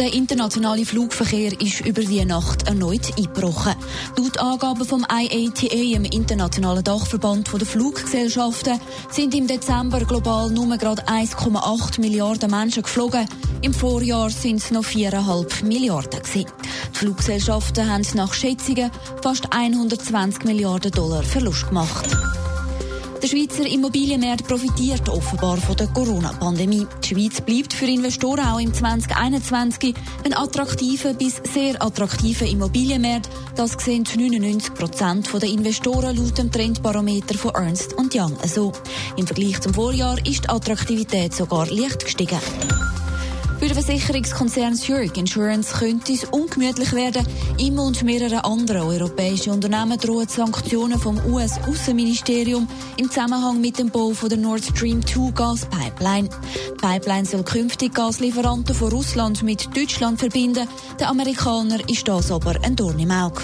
Der internationale Flugverkehr ist über die Nacht erneut eingebrochen. Laut Angaben vom IATA, im internationalen Dachverband der Fluggesellschaften, sind im Dezember global nur gerade 1,8 Milliarden Menschen geflogen. Im Vorjahr sind es noch 4,5 Milliarden. Die Fluggesellschaften haben nach Schätzungen fast 120 Milliarden Dollar Verlust gemacht. Der Schweizer Immobilienmarkt profitiert offenbar von der Corona-Pandemie. Die Schweiz bleibt für Investoren auch im 2021 ein attraktiver bis sehr attraktiver Immobilienmarkt. Das sehen 99 Prozent der Investoren laut dem Trendbarometer von Ernst Young. So. Im Vergleich zum Vorjahr ist die Attraktivität sogar leicht gestiegen. Für den Versicherungskonzern Zurich Insurance könnte es ungemütlich werden. Ihm und mehrere andere europäische Unternehmen drohen Sanktionen vom US-Außenministerium im Zusammenhang mit dem Bau von der Nord Stream 2 Gaspipeline. Die Pipeline soll künftig Gaslieferanten von Russland mit Deutschland verbinden. Der Amerikaner ist das aber ein Dorn im Auge.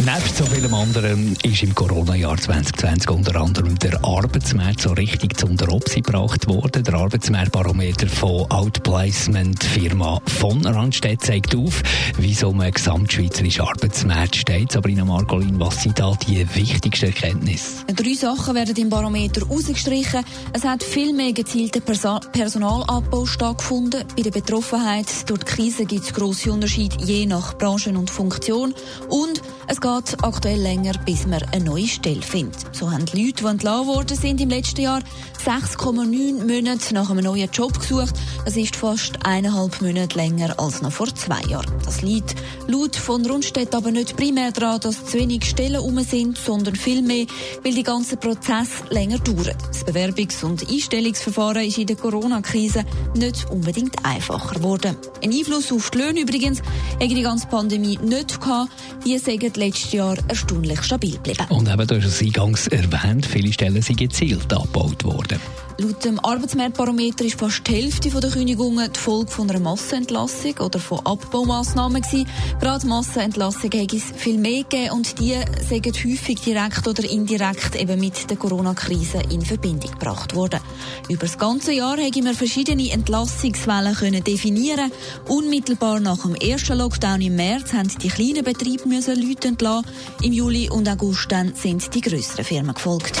Nebst so vielem anderen ist im Corona-Jahr 2020 unter anderem der Arbeitsmarkt so richtig zu unter Obsi gebracht worden. Der Arbeitsmarktbarometer von Outplacement-Firma von Randstedt zeigt auf, wie so ein gesamtschweizerischer Arbeitsmarkt steht. Sabrina Margolin, was sind da die wichtigsten Erkenntnisse? Drei Sachen werden im Barometer rausgestrichen. Es hat viel mehr gezielter Perso Personalabbau stattgefunden. Bei der Betroffenheit durch die Krise gibt es grosse Unterschiede je nach Branche und Funktion. Und es geht aktuell länger, bis man eine neue Stelle findet. So haben die Leute, die entlassen worden sind im letzten Jahr, 6,9 Monate nach einem neuen Job gesucht. Das ist fast eineinhalb Monate länger als noch vor zwei Jahren. Das liegt laut von Rundstedt aber nicht primär daran, dass zu wenig Stellen um sind, sondern vielmehr, weil die ganze Prozess länger dauert. Das Bewerbungs- und Einstellungsverfahren ist in der Corona-Krise nicht unbedingt einfacher geworden. Ein Einfluss auf die Löhne übrigens hat die ganze Pandemie nicht gehabt. Die sagen letztes Jahr erstaunlich stabil geblieben. Und eben, du hast es eingangs erwähnt, viele Stellen sind gezielt abgebaut worden. Laut dem Arbeitsmarktbarometer ist fast die Hälfte der Kündigungen die Folge von einer Massenentlassung oder von Abbaumaßnahmen gewesen. Gerade Massenentlassungen hat es viel mehr gegeben und die sind häufig direkt oder indirekt eben mit der Corona-Krise in Verbindung gebracht worden. Über das ganze Jahr haben wir verschiedene Entlassungswellen können definieren. Unmittelbar nach dem ersten Lockdown im März haben die kleinen Betriebe müssen Leute entlassen. Im Juli und August dann sind die größeren Firmen gefolgt.